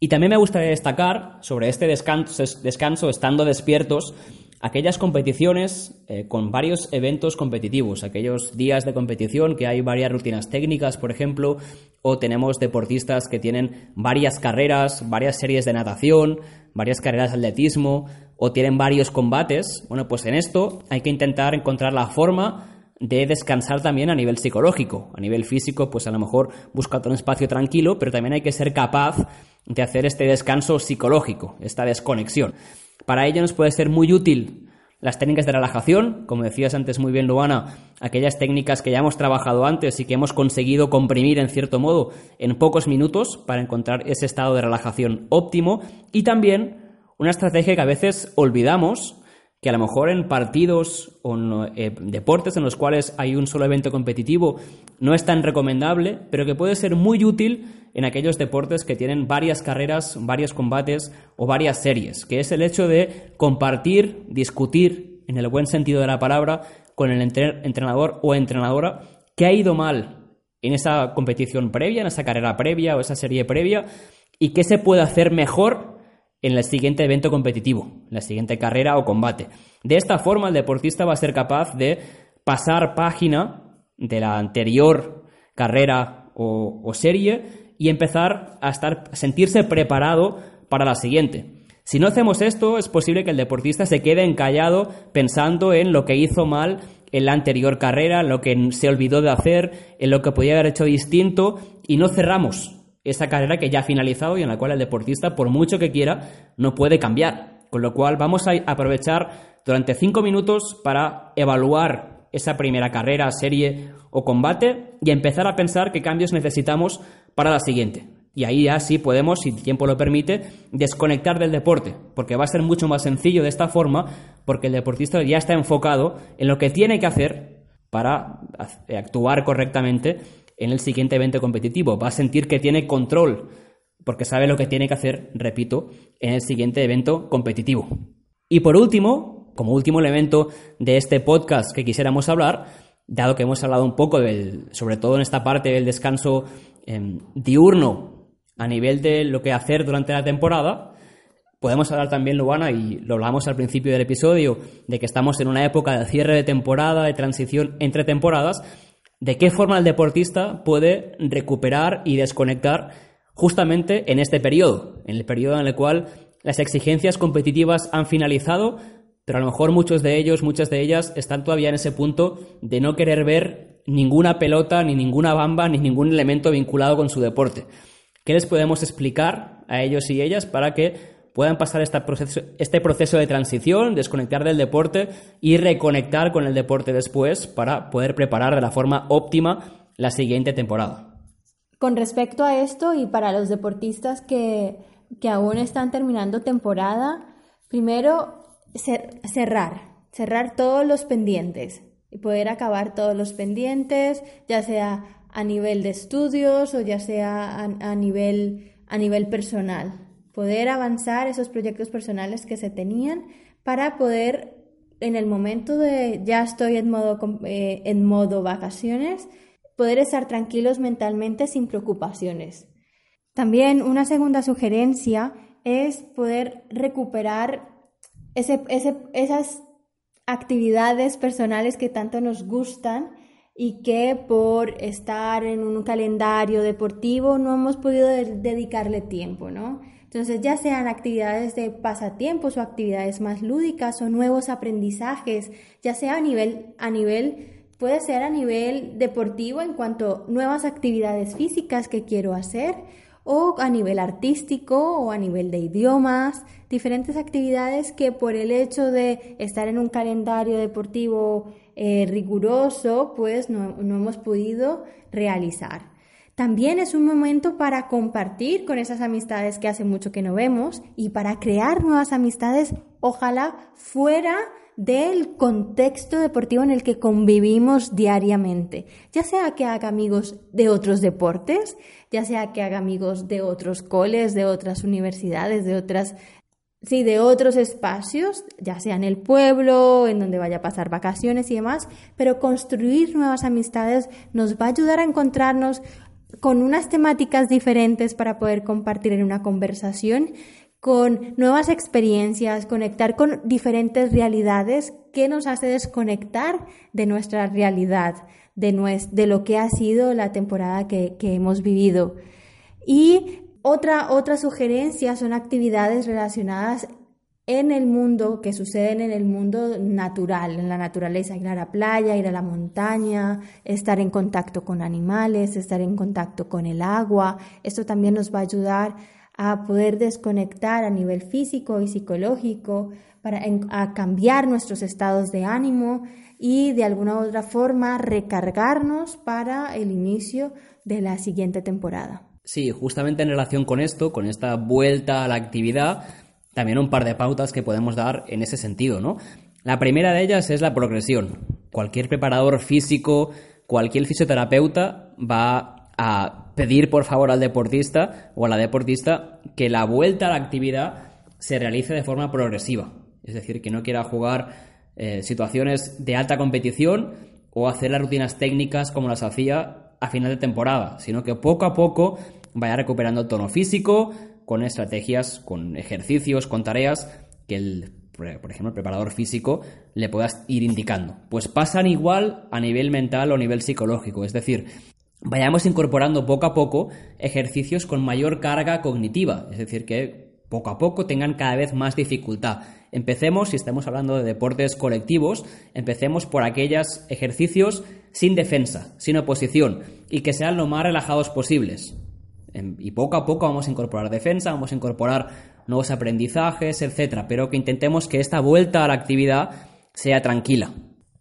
Y también me gustaría destacar sobre este descanso, estando despiertos, aquellas competiciones eh, con varios eventos competitivos, aquellos días de competición que hay varias rutinas técnicas, por ejemplo, o tenemos deportistas que tienen varias carreras, varias series de natación, varias carreras de atletismo, o tienen varios combates. Bueno, pues en esto hay que intentar encontrar la forma de descansar también a nivel psicológico. A nivel físico, pues a lo mejor busca un espacio tranquilo, pero también hay que ser capaz de hacer este descanso psicológico, esta desconexión. Para ello nos puede ser muy útil las técnicas de relajación, como decías antes muy bien, Luana, aquellas técnicas que ya hemos trabajado antes y que hemos conseguido comprimir en cierto modo en pocos minutos para encontrar ese estado de relajación óptimo y también una estrategia que a veces olvidamos, que a lo mejor en partidos o en eh, deportes en los cuales hay un solo evento competitivo no es tan recomendable, pero que puede ser muy útil en aquellos deportes que tienen varias carreras, varios combates o varias series, que es el hecho de compartir, discutir, en el buen sentido de la palabra, con el entrenador o entrenadora qué ha ido mal en esa competición previa, en esa carrera previa o esa serie previa, y qué se puede hacer mejor en el siguiente evento competitivo, en la siguiente carrera o combate. De esta forma, el deportista va a ser capaz de pasar página de la anterior carrera o, serie y empezar a, estar, a sentirse preparado para la siguiente. Si no hacemos esto, es posible que el deportista se quede encallado pensando en lo que hizo mal en la anterior carrera, en lo que se olvidó de hacer, en lo que podía haber hecho distinto y no cerramos esa carrera que ya ha finalizado y en la cual el deportista, por mucho que quiera, no puede cambiar. Con lo cual vamos a aprovechar durante cinco minutos para evaluar esa primera carrera, serie o combate y empezar a pensar qué cambios necesitamos para la siguiente. Y ahí ya sí podemos, si el tiempo lo permite, desconectar del deporte, porque va a ser mucho más sencillo de esta forma, porque el deportista ya está enfocado en lo que tiene que hacer para actuar correctamente en el siguiente evento competitivo. Va a sentir que tiene control porque sabe lo que tiene que hacer, repito, en el siguiente evento competitivo. Y por último, como último elemento de este podcast que quisiéramos hablar, dado que hemos hablado un poco del, sobre todo en esta parte del descanso em, diurno a nivel de lo que hacer durante la temporada, podemos hablar también, Luana, y lo hablamos al principio del episodio, de que estamos en una época de cierre de temporada, de transición entre temporadas, de qué forma el deportista puede recuperar y desconectar justamente en este periodo, en el periodo en el cual las exigencias competitivas han finalizado, pero a lo mejor muchos de ellos, muchas de ellas están todavía en ese punto de no querer ver ninguna pelota, ni ninguna bamba, ni ningún elemento vinculado con su deporte. ¿Qué les podemos explicar a ellos y ellas para que puedan pasar este proceso, de transición, desconectar del deporte y reconectar con el deporte después para poder preparar de la forma óptima la siguiente temporada. Con respecto a esto y para los deportistas que, que aún están terminando temporada, primero cerrar, cerrar todos los pendientes y poder acabar todos los pendientes, ya sea a nivel de estudios o ya sea a, nivel, a nivel personal poder avanzar esos proyectos personales que se tenían para poder en el momento de ya estoy en modo, eh, en modo vacaciones, poder estar tranquilos mentalmente sin preocupaciones. También una segunda sugerencia es poder recuperar esas actividades personales que tanto nos gustan y que por estar en un calendario deportivo no hemos podido dedicarle tiempo, ¿no? Entonces, ya sean actividades de pasatiempos o actividades más lúdicas o nuevos aprendizajes, ya sea a nivel, a nivel, puede ser a nivel deportivo en cuanto a nuevas actividades físicas que quiero hacer o a nivel artístico o a nivel de idiomas, diferentes actividades que por el hecho de estar en un calendario deportivo eh, riguroso, pues no hemos podido realizar. También es un momento para compartir con esas amistades que hace mucho que no vemos y para crear nuevas amistades, ojalá fuera del contexto deportivo en el que convivimos diariamente, ya sea que haga amigos de otros deportes, ya sea que haga amigos de otros coles, de otras universidades, de otras sí, de otros espacios, ya sea en el pueblo, en donde vaya a pasar vacaciones y demás, pero construir nuevas amistades nos va a ayudar a encontrarnos con unas temáticas diferentes para poder compartir en una conversación, con nuevas experiencias, conectar con diferentes realidades que nos hace desconectar de nuestra realidad, de, de lo que ha sido la temporada que, que hemos vivido. Y otra, otra sugerencia son actividades relacionadas en el mundo, que suceden en el mundo natural, en la naturaleza, ir a la playa, ir a la montaña, estar en contacto con animales, estar en contacto con el agua. Esto también nos va a ayudar a poder desconectar a nivel físico y psicológico, para a cambiar nuestros estados de ánimo y de alguna u otra forma recargarnos para el inicio de la siguiente temporada. Sí, justamente en relación con esto, con esta vuelta a la actividad, también un par de pautas que podemos dar en ese sentido, ¿no? La primera de ellas es la progresión. Cualquier preparador físico, cualquier fisioterapeuta va a pedir por favor al deportista o a la deportista que la vuelta a la actividad se realice de forma progresiva. Es decir, que no quiera jugar eh, situaciones de alta competición o hacer las rutinas técnicas como las hacía a final de temporada, sino que poco a poco vaya recuperando el tono físico, con estrategias, con ejercicios, con tareas que el, por ejemplo, el preparador físico le puedas ir indicando. Pues pasan igual a nivel mental o a nivel psicológico, es decir, vayamos incorporando poco a poco ejercicios con mayor carga cognitiva, es decir, que poco a poco tengan cada vez más dificultad. Empecemos, si estamos hablando de deportes colectivos, empecemos por aquellos ejercicios sin defensa, sin oposición y que sean lo más relajados posibles. Y poco a poco vamos a incorporar defensa, vamos a incorporar nuevos aprendizajes, etcétera, pero que intentemos que esta vuelta a la actividad sea tranquila.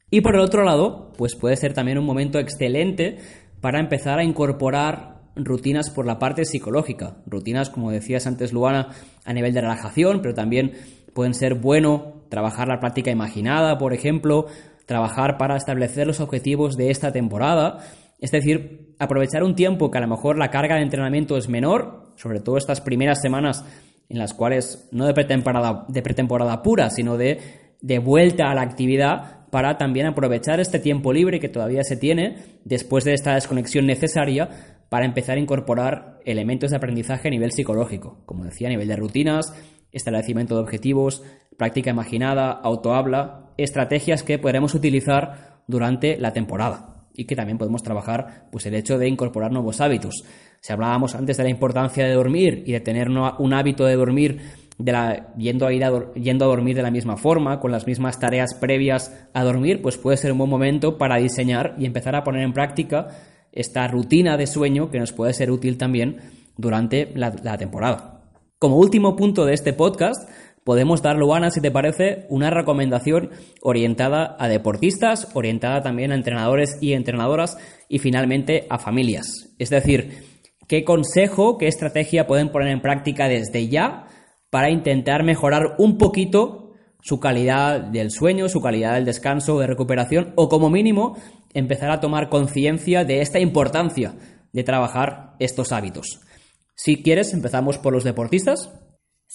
Y por el otro lado, pues puede ser también un momento excelente para empezar a incorporar rutinas por la parte psicológica. Rutinas, como decías antes, Luana, a nivel de relajación, pero también pueden ser bueno trabajar la práctica imaginada, por ejemplo, trabajar para establecer los objetivos de esta temporada es decir, aprovechar un tiempo que a lo mejor la carga de entrenamiento es menor, sobre todo estas primeras semanas en las cuales no de pretemporada, de pretemporada pura, sino de, de vuelta a la actividad para también aprovechar este tiempo libre que todavía se tiene después de esta desconexión necesaria para empezar a incorporar elementos de aprendizaje a nivel psicológico, como decía, a nivel de rutinas, establecimiento de objetivos, práctica imaginada, autohabla, estrategias que podremos utilizar durante la temporada y que también podemos trabajar pues el hecho de incorporar nuevos hábitos. Si hablábamos antes de la importancia de dormir y de tener un hábito de dormir de la, yendo, a ir yendo a dormir de la misma forma, con las mismas tareas previas a dormir, pues puede ser un buen momento para diseñar y empezar a poner en práctica esta rutina de sueño que nos puede ser útil también durante la temporada. Como último punto de este podcast, podemos dar, Luana, si te parece, una recomendación orientada a deportistas, orientada también a entrenadores y entrenadoras y finalmente a familias. Es decir, qué consejo, qué estrategia pueden poner en práctica desde ya para intentar mejorar un poquito su calidad del sueño, su calidad del descanso, de recuperación o como mínimo empezar a tomar conciencia de esta importancia de trabajar estos hábitos. Si quieres, empezamos por los deportistas.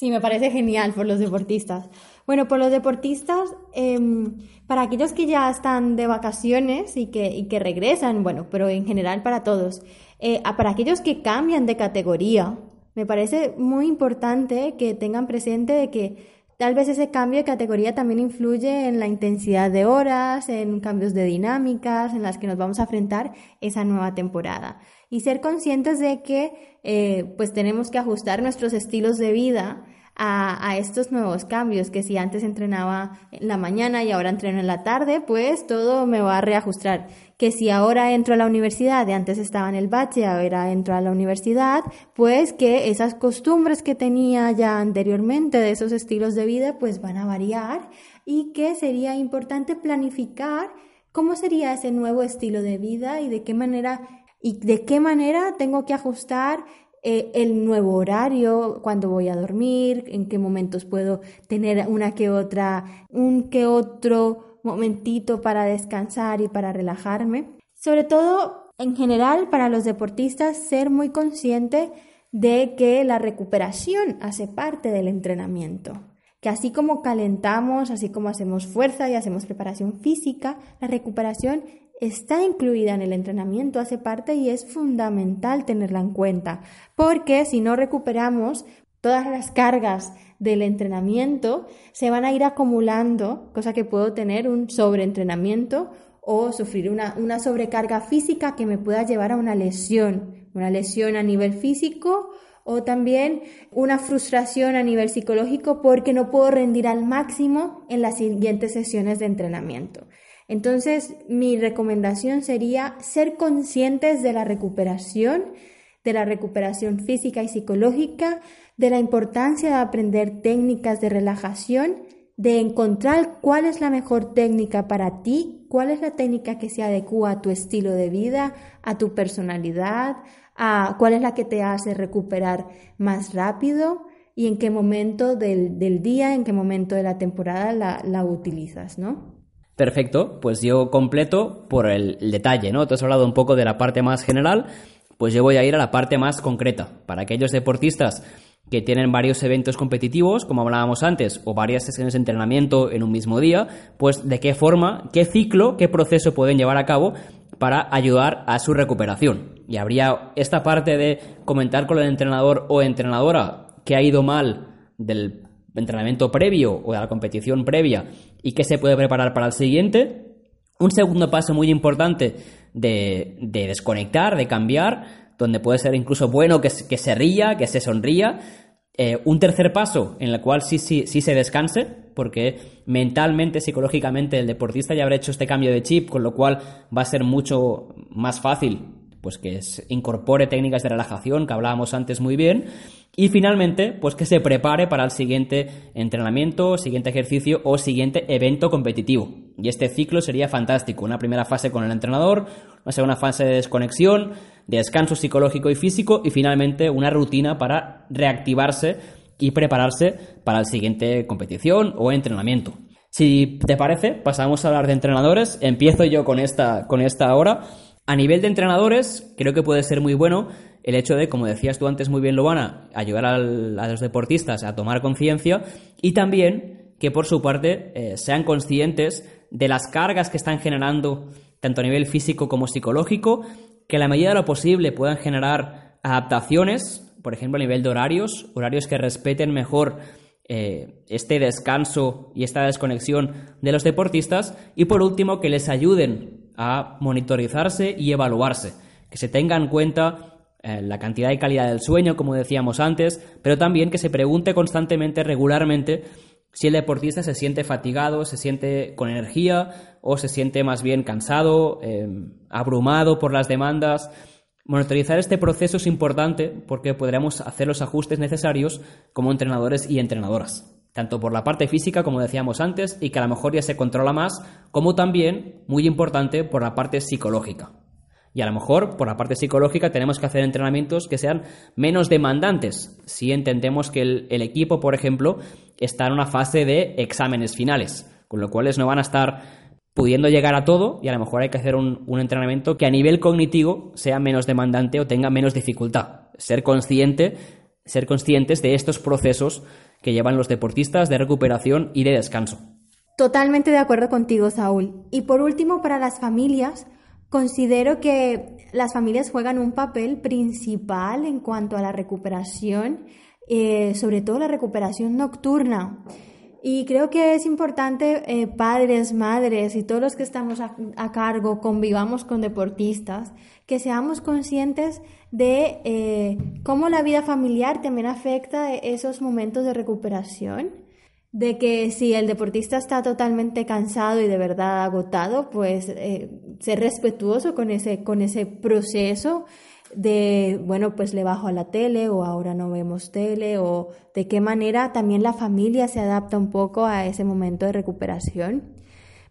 Sí, me parece genial por los deportistas. Bueno, por los deportistas, em, para aquellos que ya están de vacaciones y que, y que regresan, bueno, pero en general para todos, eh, para aquellos que cambian de categoría, me parece muy importante que tengan presente de que tal vez ese cambio de categoría también influye en la intensidad de horas, en cambios de dinámicas en las que nos vamos a enfrentar esa nueva temporada y ser conscientes de que eh, pues tenemos que ajustar nuestros estilos de vida a, estos nuevos cambios, que si antes entrenaba en la mañana y ahora entreno en la tarde, pues todo me va a reajustar. Que si ahora entro a la universidad y antes estaba en el bache, ahora entro a la universidad, pues que esas costumbres que tenía ya anteriormente de esos estilos de vida, pues van a variar y que sería importante planificar cómo sería ese nuevo estilo de vida y de qué manera y de qué manera tengo que ajustar eh, el nuevo horario, cuando voy a dormir, en qué momentos puedo tener una que otra, un que otro momentito para descansar y para relajarme. Sobre todo, en general, para los deportistas, ser muy consciente de que la recuperación hace parte del entrenamiento que así como calentamos, así como hacemos fuerza y hacemos preparación física, la recuperación está incluida en el entrenamiento, hace parte y es fundamental tenerla en cuenta, porque si no recuperamos todas las cargas del entrenamiento, se van a ir acumulando, cosa que puedo tener un sobreentrenamiento o sufrir una, una sobrecarga física que me pueda llevar a una lesión, una lesión a nivel físico o también una frustración a nivel psicológico porque no puedo rendir al máximo en las siguientes sesiones de entrenamiento. Entonces, mi recomendación sería ser conscientes de la recuperación, de la recuperación física y psicológica, de la importancia de aprender técnicas de relajación, de encontrar cuál es la mejor técnica para ti, cuál es la técnica que se adecua a tu estilo de vida, a tu personalidad, a cuál es la que te hace recuperar más rápido y en qué momento del, día, en qué momento de la temporada la, utilizas, ¿no? Perfecto, pues yo completo por el, detalle, ¿no? Te has hablado un poco de la parte más general, pues yo voy a ir a la parte más concreta. Para aquellos deportistas que tienen varios eventos competitivos, como hablábamos antes, o varias sesiones de entrenamiento en un mismo día, pues de qué forma, qué ciclo, qué proceso pueden llevar a cabo para ayudar a su recuperación. Y habría esta parte de comentar con el entrenador o entrenadora que ha ido mal del entrenamiento previo o de la competición previa y que se puede preparar para el siguiente. Un segundo paso muy importante de, desconectar, de cambiar, donde puede ser incluso bueno que, que se ría, que se sonría, eh, un tercer paso en el cual sí, sí, sí se descanse, porque mentalmente, psicológicamente, el deportista ya habrá hecho este cambio de chip, con lo cual va a ser mucho más fácil pues que incorpore técnicas de relajación que hablábamos antes muy bien y finalmente pues que se prepare para el siguiente entrenamiento, siguiente ejercicio o siguiente evento competitivo. Y este ciclo sería fantástico, una primera fase con el entrenador, una segunda fase de desconexión, de descanso psicológico y físico y finalmente una rutina para reactivarse y prepararse para la siguiente competición o entrenamiento. Si te parece, pasamos a hablar de entrenadores. Empiezo yo con esta, con esta hora. A nivel de entrenadores, creo que puede ser muy bueno el hecho de, como decías tú antes muy bien, Lobana, ayudar a los deportistas a tomar conciencia y también que por su parte eh, sean conscientes de las cargas que están generando tanto a nivel físico como psicológico que a la medida de lo posible puedan generar adaptaciones, por ejemplo, a nivel de horarios, horarios que respeten mejor eh, este descanso y esta desconexión de los deportistas y por último que les ayuden a monitorizarse y evaluarse, que se tenga en cuenta eh, la cantidad y calidad del sueño, como decíamos antes, pero también que se pregunte constantemente, regularmente, si el deportista se siente fatigado, se siente con energía o se siente más bien cansado, eh, abrumado por las demandas. Monitorizar este proceso es importante porque podremos hacer los ajustes necesarios como entrenadores y entrenadoras, tanto por la parte física, como decíamos antes, y que a lo mejor ya se controla más, como también, muy importante, por la parte psicológica. Y a lo mejor, por la parte psicológica, tenemos que hacer entrenamientos que sean menos demandantes, si entendemos que el, equipo, por ejemplo, está en una fase de exámenes finales, con lo cual no van a estar pudiendo llegar a todo y a lo mejor hay que hacer un, un, entrenamiento que a nivel cognitivo sea menos demandante o tenga menos dificultad. Ser consciente, ser conscientes de estos procesos que llevan los deportistas de recuperación y de descanso. Totalmente de acuerdo contigo, Saúl. Y por último, para las familias, Considero que las familias juegan un papel principal en cuanto a la recuperación, eh, sobre todo la recuperación nocturna. Y creo que es importante, eh, padres, madres y todos los que estamos a, cargo, convivamos con deportistas, que seamos conscientes de eh, cómo la vida familiar también afecta esos momentos de recuperación de que si el deportista está totalmente cansado y de verdad agotado, pues eh, ser respetuoso con ese, con ese proceso de, bueno, pues le bajo a la tele o ahora no vemos tele o de qué manera también la familia se adapta un poco a ese momento de recuperación.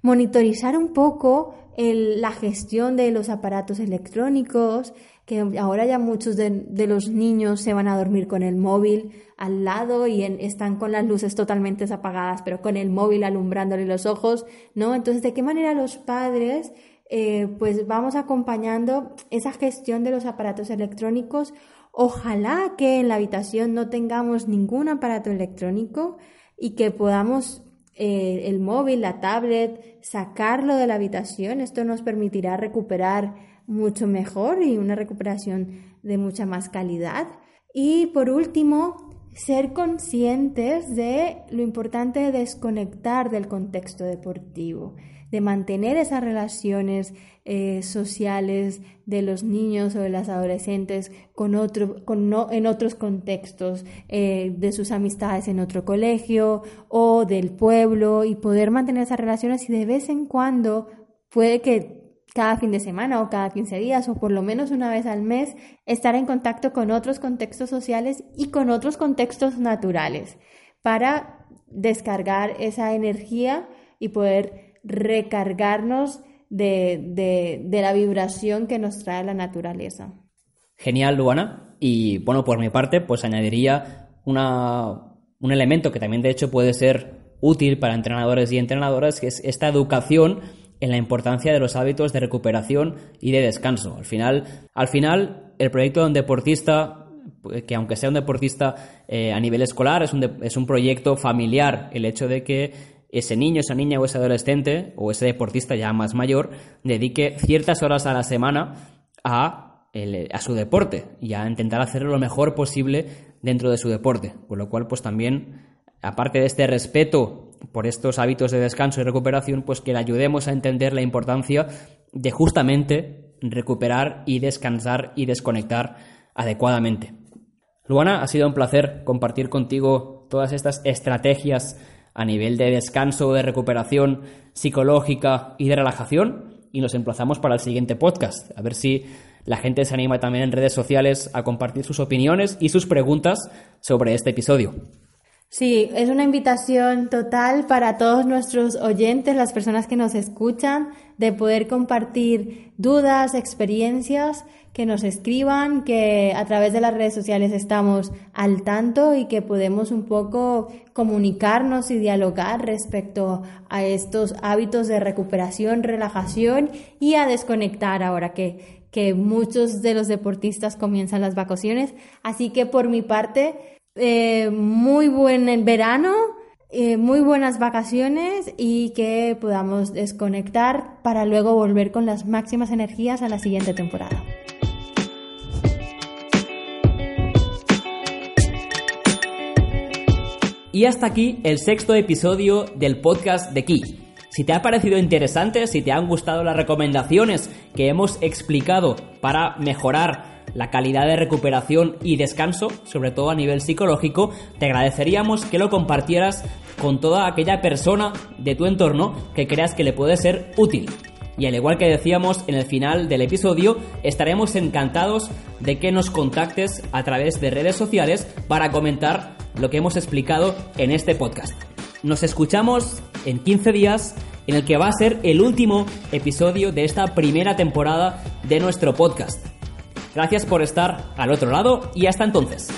monitorizar un poco la gestión de los aparatos electrónicos, que ahora ya muchos de, los niños se van a dormir con el móvil al lado y están con las luces totalmente apagadas, pero con el móvil alumbrándole los ojos, ¿no? Entonces, ¿de qué manera los padres eh, pues vamos acompañando esa gestión de los aparatos electrónicos? Ojalá que en la habitación no tengamos ningún aparato electrónico y que podamos eh, el móvil, la tablet, sacarlo de la habitación. Esto nos permitirá recuperar mucho mejor y una recuperación de mucha más calidad. Y por último, ser conscientes de lo importante de desconectar del contexto deportivo de mantener esas relaciones eh, sociales de los niños o de las adolescentes con otro, con en otros contextos, eh, de sus amistades en otro colegio o del pueblo y poder mantener esas relaciones y de vez en cuando puede que cada fin de semana o cada 15 días o por lo menos una vez al mes estar en contacto con otros contextos sociales y con otros contextos naturales para descargar esa energía y poder recargarnos de, la vibración que nos trae la naturaleza. Genial, Luana. Y bueno, por mi parte, pues añadiría un elemento que también de hecho puede ser útil para entrenadores y entrenadoras, que es esta educación en la importancia de los hábitos de recuperación y de descanso. Al final, al final el proyecto de un deportista, que aunque sea un deportista eh, a nivel escolar, es un, es un proyecto familiar. El hecho de que ese niño, esa niña o ese adolescente o ese deportista ya más mayor dedique ciertas horas a la semana a, a su deporte y a intentar hacerlo lo mejor posible dentro de su deporte. Con lo cual, pues también, aparte de este respeto por estos hábitos de descanso y recuperación, pues que le ayudemos a entender la importancia de justamente recuperar y descansar y desconectar adecuadamente. Luana, ha sido un placer compartir contigo todas estas estrategias a nivel de descanso, de recuperación psicológica y de relajación. Y nos emplazamos para el siguiente podcast. A ver si la gente se anima también en redes sociales a compartir sus opiniones y sus preguntas sobre este episodio. Sí, es una invitación total para todos nuestros oyentes, las personas que nos escuchan, de poder compartir dudas, experiencias, que nos escriban, que a través de las redes sociales estamos al tanto y que podemos un poco comunicarnos y dialogar respecto a estos hábitos de recuperación, relajación y a desconectar ahora que, que muchos de los deportistas comienzan las vacaciones. Así que por mi parte, eh, muy buen verano, eh, muy buenas vacaciones y que podamos desconectar para luego volver con las máximas energías a la siguiente temporada. Y hasta aquí el sexto episodio del podcast de Ki. Si te ha parecido interesante, si te han gustado las recomendaciones que hemos explicado para mejorar la calidad de recuperación y descanso, sobre todo a nivel psicológico, te agradeceríamos que lo compartieras con toda aquella persona de tu entorno que creas que le puede ser útil. Y al igual que decíamos en el final del episodio, estaremos encantados de que nos contactes a través de redes sociales para comentar lo que hemos explicado en este podcast. Nos escuchamos en 15 días en el que va a ser el último episodio de esta primera temporada de nuestro podcast. Gracias por estar al otro lado y hasta entonces.